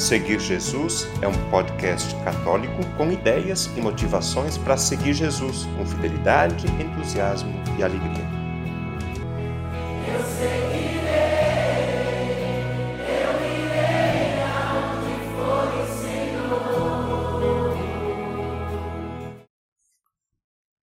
Seguir Jesus é um podcast católico com ideias e motivações para seguir Jesus com fidelidade, entusiasmo e alegria. Eu seguirei, eu irei for o Senhor.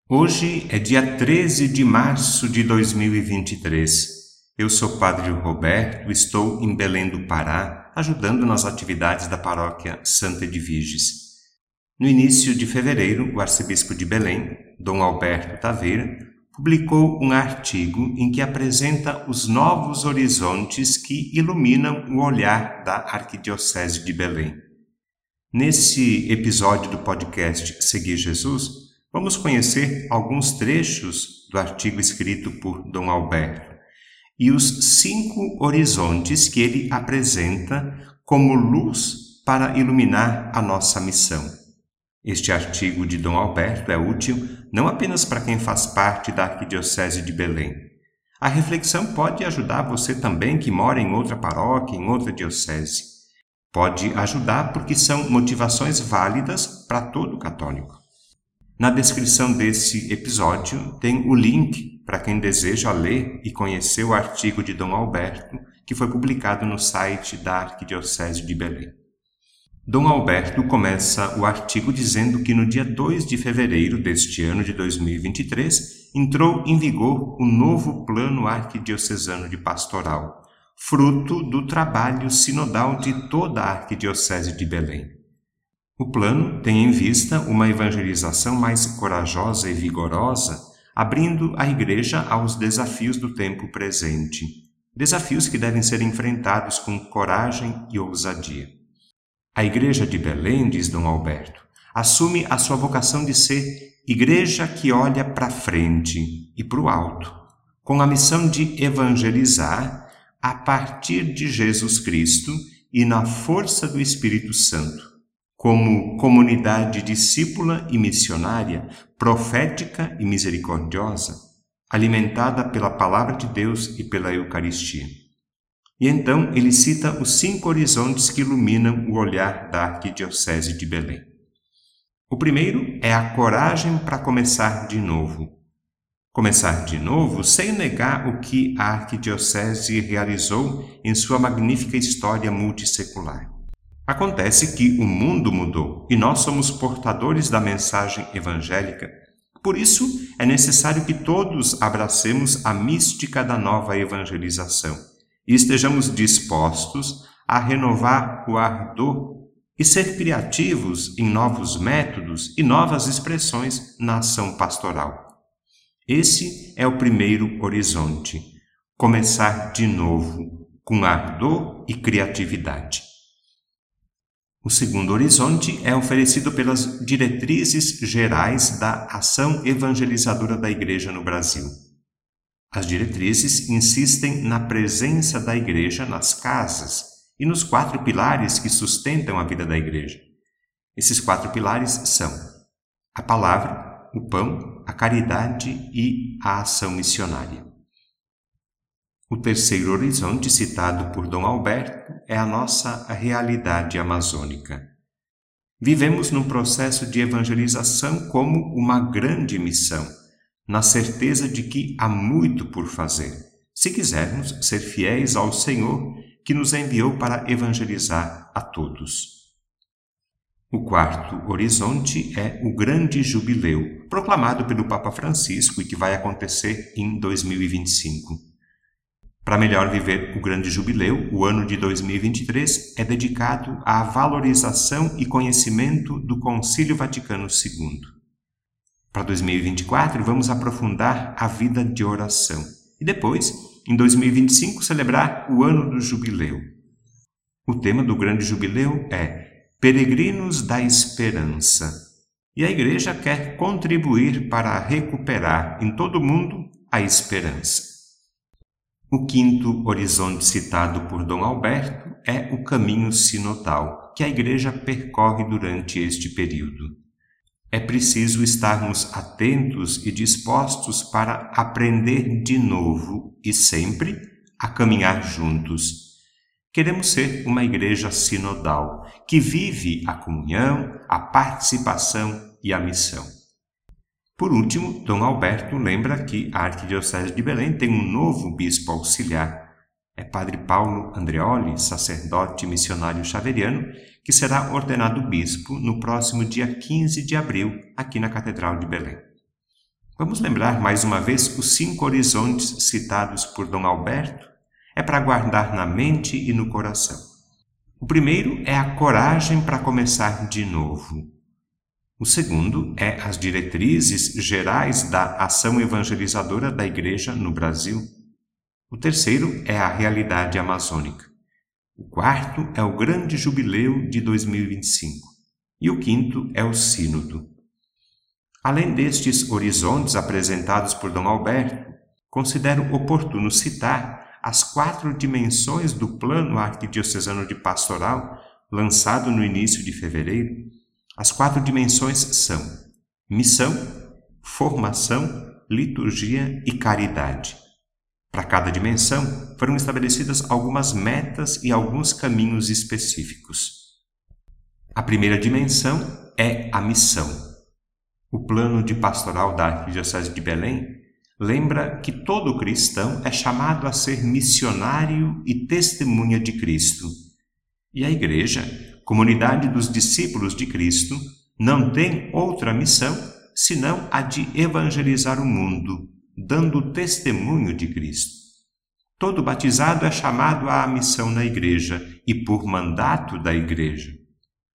Hoje é dia 13 de março de 2023. Eu sou Padre Roberto, estou em Belém do Pará, ajudando nas atividades da paróquia Santa Edviges. No início de fevereiro, o arcebispo de Belém, Dom Alberto Taveira, publicou um artigo em que apresenta os novos horizontes que iluminam o olhar da Arquidiocese de Belém. Nesse episódio do podcast Seguir Jesus, vamos conhecer alguns trechos do artigo escrito por Dom Alberto e os cinco horizontes que ele apresenta como luz para iluminar a nossa missão. Este artigo de Dom Alberto é útil não apenas para quem faz parte da Arquidiocese de Belém. A reflexão pode ajudar você também que mora em outra paróquia, em outra diocese. Pode ajudar porque são motivações válidas para todo católico. Na descrição desse episódio tem o link para quem deseja ler e conhecer o artigo de Dom Alberto, que foi publicado no site da Arquidiocese de Belém. Dom Alberto começa o artigo dizendo que no dia 2 de fevereiro deste ano de 2023 entrou em vigor o novo Plano Arquidiocesano de Pastoral, fruto do trabalho sinodal de toda a Arquidiocese de Belém. O plano tem em vista uma evangelização mais corajosa e vigorosa, abrindo a Igreja aos desafios do tempo presente, desafios que devem ser enfrentados com coragem e ousadia. A Igreja de Belém, diz Dom Alberto, assume a sua vocação de ser igreja que olha para frente e para o alto, com a missão de evangelizar a partir de Jesus Cristo e na força do Espírito Santo como comunidade discípula e missionária, profética e misericordiosa, alimentada pela Palavra de Deus e pela Eucaristia. E então ele cita os cinco horizontes que iluminam o olhar da Arquidiocese de Belém. O primeiro é a coragem para começar de novo. Começar de novo sem negar o que a Arquidiocese realizou em sua magnífica história multissecular. Acontece que o mundo mudou e nós somos portadores da mensagem evangélica. Por isso, é necessário que todos abracemos a mística da nova evangelização e estejamos dispostos a renovar o ardor e ser criativos em novos métodos e novas expressões na ação pastoral. Esse é o primeiro horizonte: começar de novo, com ardor e criatividade. O segundo horizonte é oferecido pelas diretrizes gerais da ação evangelizadora da Igreja no Brasil. As diretrizes insistem na presença da Igreja nas casas e nos quatro pilares que sustentam a vida da Igreja. Esses quatro pilares são a palavra, o pão, a caridade e a ação missionária. O terceiro horizonte citado por Dom Alberto é a nossa realidade amazônica. Vivemos num processo de evangelização como uma grande missão, na certeza de que há muito por fazer, se quisermos ser fiéis ao Senhor que nos enviou para evangelizar a todos. O quarto horizonte é o Grande Jubileu, proclamado pelo Papa Francisco e que vai acontecer em 2025. Para melhor viver o grande jubileu, o ano de 2023 é dedicado à valorização e conhecimento do Concílio Vaticano II. Para 2024, vamos aprofundar a vida de oração e depois, em 2025, celebrar o ano do jubileu. O tema do grande jubileu é Peregrinos da Esperança. E a Igreja quer contribuir para recuperar em todo o mundo a esperança. O quinto horizonte citado por Dom Alberto é o caminho sinodal que a Igreja percorre durante este período. É preciso estarmos atentos e dispostos para aprender de novo e sempre a caminhar juntos. Queremos ser uma igreja sinodal, que vive a comunhão, a participação e a missão. Por último, Dom Alberto lembra que a Arquidiocese de Belém tem um novo bispo auxiliar. É Padre Paulo Andreoli, sacerdote missionário xaveriano, que será ordenado bispo no próximo dia 15 de abril, aqui na Catedral de Belém. Vamos lembrar mais uma vez os cinco horizontes citados por Dom Alberto? É para guardar na mente e no coração. O primeiro é a coragem para começar de novo. O segundo é as diretrizes gerais da ação evangelizadora da Igreja no Brasil. O terceiro é a realidade amazônica. O quarto é o Grande Jubileu de 2025. E o quinto é o Sínodo. Além destes horizontes apresentados por Dom Alberto, considero oportuno citar as quatro dimensões do Plano Arquidiocesano de Pastoral, lançado no início de fevereiro. As quatro dimensões são missão, formação, liturgia e caridade. Para cada dimensão, foram estabelecidas algumas metas e alguns caminhos específicos. A primeira dimensão é a missão. O plano de pastoral da Arquidiocese de Belém lembra que todo cristão é chamado a ser missionário e testemunha de Cristo. E a Igreja, comunidade dos discípulos de Cristo, não tem outra missão senão a de evangelizar o mundo dando testemunho de Cristo. Todo batizado é chamado à missão na igreja e por mandato da igreja.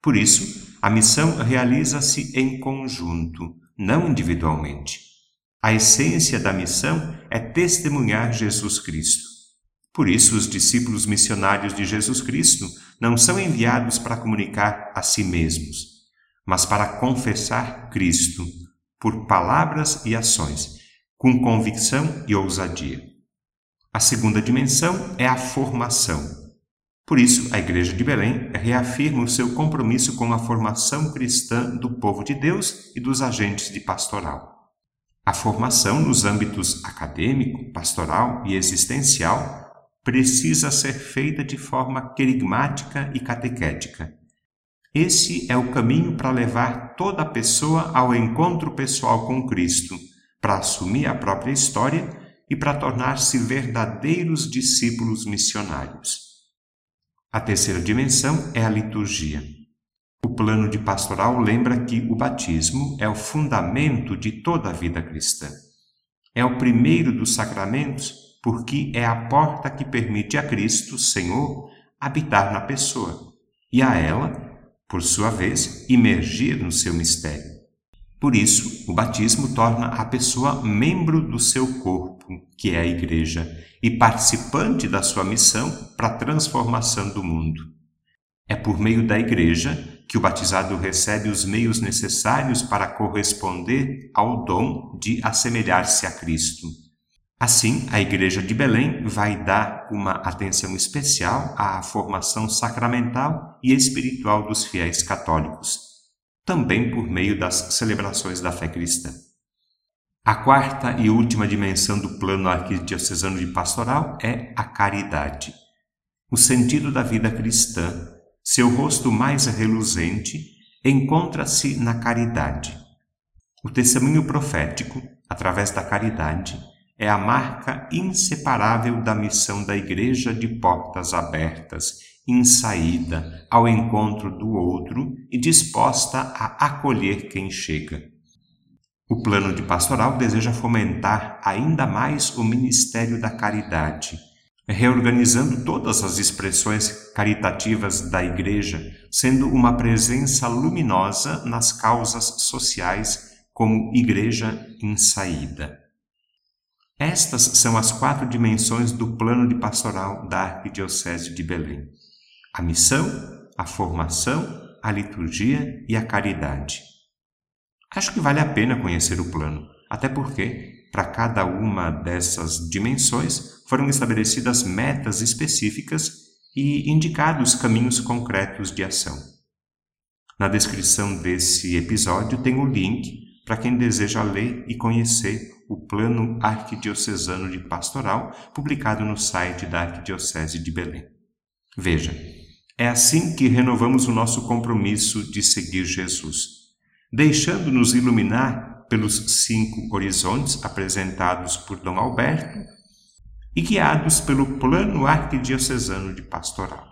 Por isso, a missão realiza-se em conjunto, não individualmente. A essência da missão é testemunhar Jesus Cristo. Por isso, os discípulos missionários de Jesus Cristo não são enviados para comunicar a si mesmos, mas para confessar Cristo por palavras e ações com convicção e ousadia. A segunda dimensão é a formação. Por isso, a Igreja de Belém reafirma o seu compromisso com a formação cristã do povo de Deus e dos agentes de pastoral. A formação nos âmbitos acadêmico, pastoral e existencial precisa ser feita de forma querigmática e catequética. Esse é o caminho para levar toda a pessoa ao encontro pessoal com Cristo para assumir a própria história e para tornar-se verdadeiros discípulos missionários. A terceira dimensão é a liturgia. O plano de pastoral lembra que o batismo é o fundamento de toda a vida cristã. É o primeiro dos sacramentos porque é a porta que permite a Cristo, Senhor, habitar na pessoa e a ela, por sua vez, imergir no seu mistério. Por isso, o batismo torna a pessoa membro do seu corpo, que é a Igreja, e participante da sua missão para a transformação do mundo. É por meio da Igreja que o batizado recebe os meios necessários para corresponder ao dom de assemelhar-se a Cristo. Assim, a Igreja de Belém vai dar uma atenção especial à formação sacramental e espiritual dos fiéis católicos também por meio das celebrações da fé cristã. A quarta e última dimensão do plano arquidiocesano de pastoral é a caridade. O sentido da vida cristã, seu rosto mais reluzente, encontra-se na caridade. O testemunho profético, através da caridade, é a marca inseparável da missão da Igreja de portas abertas em saída ao encontro do outro e disposta a acolher quem chega. O plano de pastoral deseja fomentar ainda mais o ministério da caridade, reorganizando todas as expressões caritativas da Igreja, sendo uma presença luminosa nas causas sociais como Igreja em saída. Estas são as quatro dimensões do plano de pastoral da Arquidiocese de Belém a missão, a formação, a liturgia e a caridade. Acho que vale a pena conhecer o plano, até porque, para cada uma dessas dimensões, foram estabelecidas metas específicas e indicados caminhos concretos de ação. Na descrição desse episódio tem o link para quem deseja ler e conhecer o Plano Arquidiocesano de Pastoral, publicado no site da Arquidiocese de Belém. Veja, é assim que renovamos o nosso compromisso de seguir Jesus, deixando-nos iluminar pelos cinco horizontes apresentados por Dom Alberto e guiados pelo Plano Arquidiocesano de Pastoral.